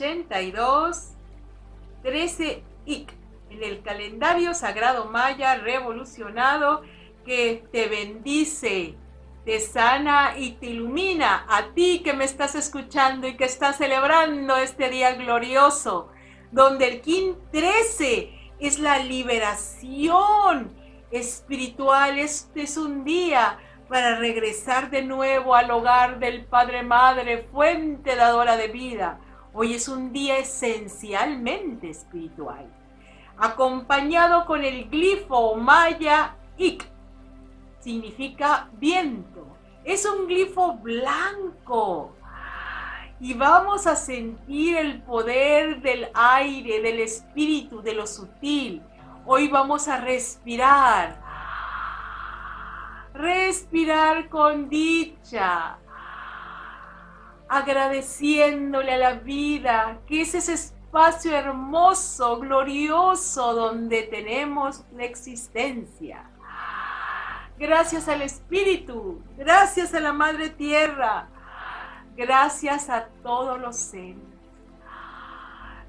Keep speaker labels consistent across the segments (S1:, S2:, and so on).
S1: 182, 13 IC, en el calendario sagrado maya revolucionado que te bendice, te sana y te ilumina a ti que me estás escuchando y que estás celebrando este día glorioso, donde el King 13 es la liberación espiritual. Este es un día para regresar de nuevo al hogar del Padre Madre, fuente dadora de vida. Hoy es un día esencialmente espiritual, acompañado con el glifo maya Ik. Significa viento. Es un glifo blanco. Y vamos a sentir el poder del aire, del espíritu, de lo sutil. Hoy vamos a respirar respirar con dicha, agradeciéndole a la vida que es ese espacio hermoso, glorioso, donde tenemos la existencia. Gracias al Espíritu, gracias a la Madre Tierra, gracias a todos los seres.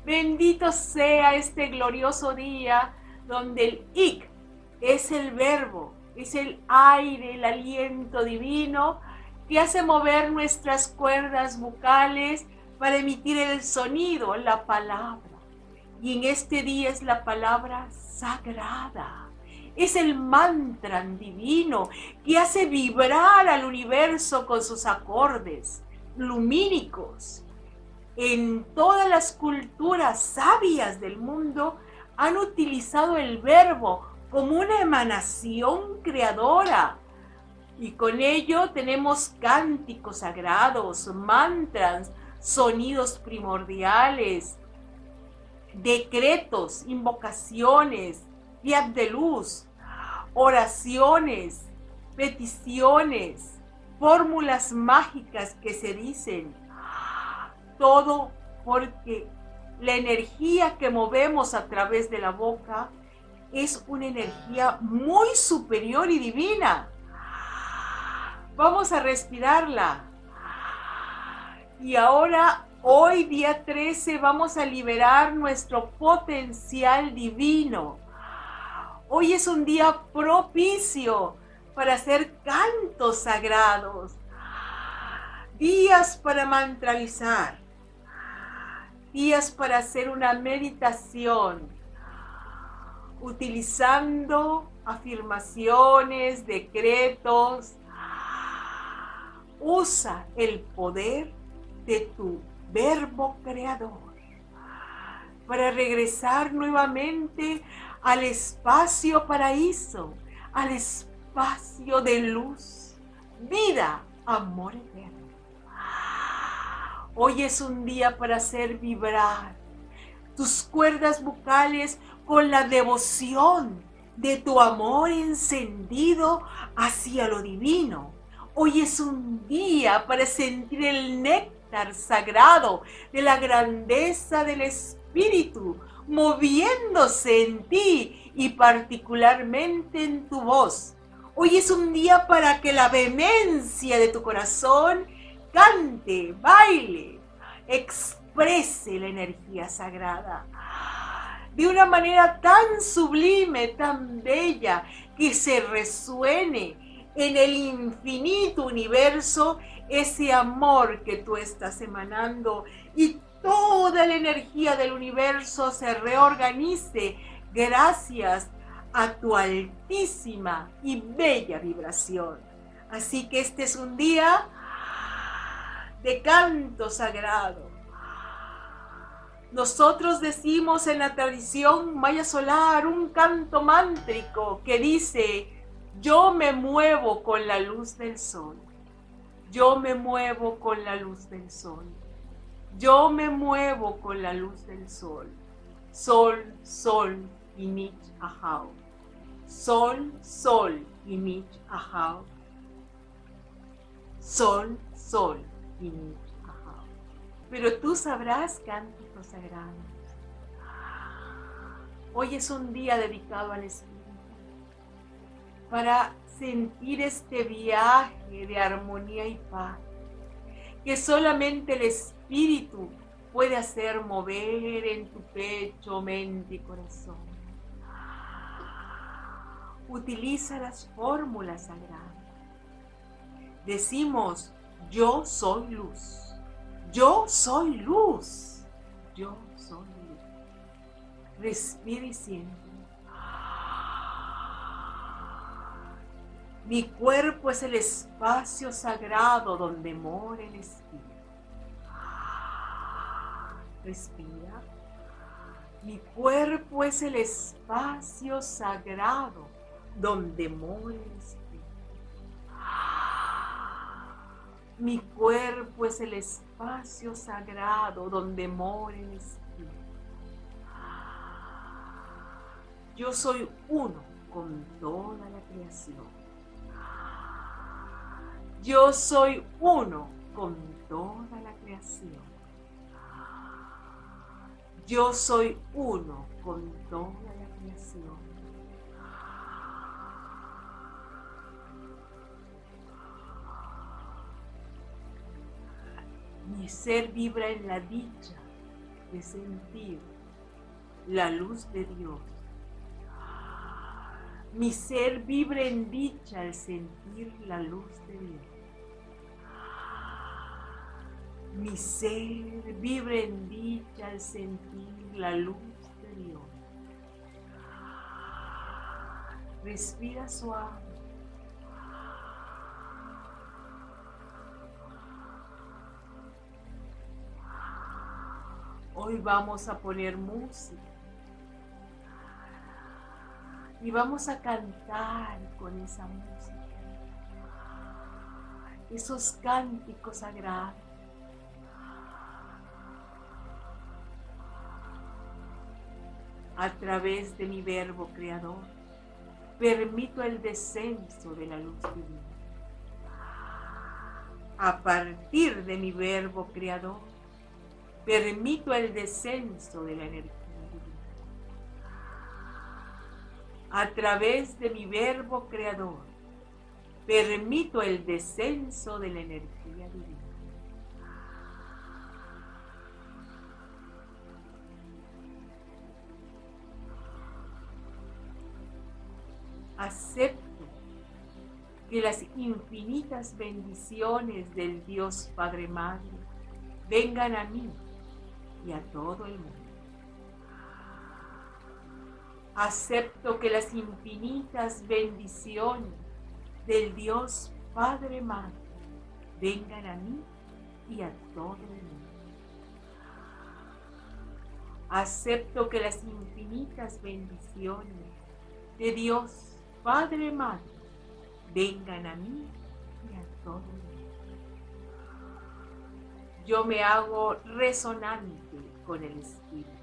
S1: Bendito sea este glorioso día donde el ik es el verbo es el aire, el aliento divino que hace mover nuestras cuerdas vocales para emitir el sonido, la palabra. Y en este día es la palabra sagrada. Es el mantra divino que hace vibrar al universo con sus acordes lumínicos. En todas las culturas sabias del mundo han utilizado el verbo como una emanación creadora. Y con ello tenemos cánticos sagrados, mantras, sonidos primordiales, decretos, invocaciones, días de luz, oraciones, peticiones, fórmulas mágicas que se dicen. Todo porque la energía que movemos a través de la boca es una energía muy superior y divina. Vamos a respirarla. Y ahora, hoy día 13, vamos a liberar nuestro potencial divino. Hoy es un día propicio para hacer cantos sagrados, días para mantralizar, días para hacer una meditación utilizando afirmaciones, decretos. Usa el poder de tu verbo creador para regresar nuevamente al espacio paraíso, al espacio de luz, vida, amor eterno. Hoy es un día para hacer vibrar tus cuerdas bucales con la devoción de tu amor encendido hacia lo divino. Hoy es un día para sentir el néctar sagrado de la grandeza del Espíritu moviéndose en ti y particularmente en tu voz. Hoy es un día para que la vehemencia de tu corazón cante, baile, exprese la energía sagrada de una manera tan sublime, tan bella, que se resuene en el infinito universo ese amor que tú estás emanando y toda la energía del universo se reorganice gracias a tu altísima y bella vibración. Así que este es un día de canto sagrado nosotros decimos en la tradición maya solar un canto mántrico que dice, yo me muevo con la luz del sol, yo me muevo con la luz del sol, yo me muevo con la luz del sol, sol, sol, y mich ahau, sol, sol, y mich ahau, sol, sol, y mich ahau. Pero tú sabrás cantar sagrados. Hoy es un día dedicado al Espíritu para sentir este viaje de armonía y paz que solamente el Espíritu puede hacer mover en tu pecho, mente y corazón. Utiliza las fórmulas sagradas. Decimos, yo soy luz. Yo soy luz. Yo soy luz. Respira y siente. Mi cuerpo es el espacio sagrado donde mora el Espíritu. Respira. Mi cuerpo es el espacio sagrado donde mora el Espíritu. Mi cuerpo es el espacio sagrado donde mora el Espíritu. Yo soy uno con toda la creación. Yo soy uno con toda la creación. Yo soy uno con toda la creación. Mi ser vibra en la dicha de sentir la luz de Dios. Mi ser vibra en dicha al sentir la luz de Dios. Mi ser vibra en dicha al sentir la luz de Dios. Respira suave. Hoy vamos a poner música y vamos a cantar con esa música. Esos cánticos sagrados a través de mi verbo creador, permito el descenso de la luz divina. A partir de mi verbo creador, permito el descenso de la energía A través de mi verbo creador, permito el descenso de la energía divina. acepto que las infinitas bendiciones del Dios Padre Madre vengan a mí y a todo el mundo. Acepto que las infinitas bendiciones del Dios Padre Madre vengan a mí y a todo el mundo. Acepto que las infinitas bendiciones de Dios Padre Madre, vengan a mí y a todos. Yo me hago resonante con el Espíritu.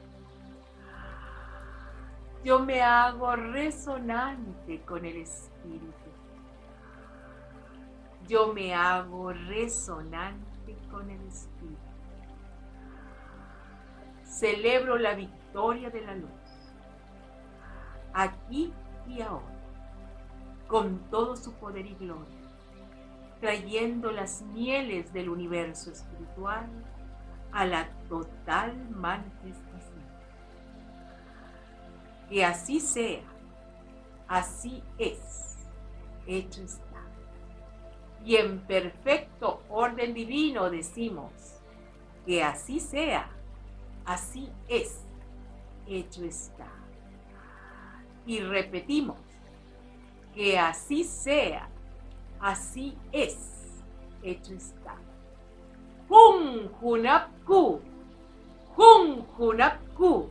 S1: Yo me hago resonante con el Espíritu. Yo me hago resonante con el Espíritu. Celebro la victoria de la luz, aquí y ahora con todo su poder y gloria, trayendo las mieles del universo espiritual a la total manifestación. Que así sea, así es, hecho está. Y en perfecto orden divino decimos, que así sea, así es, hecho está. Y repetimos, que así sea, así es, hecho está. Jun Jun Junapku,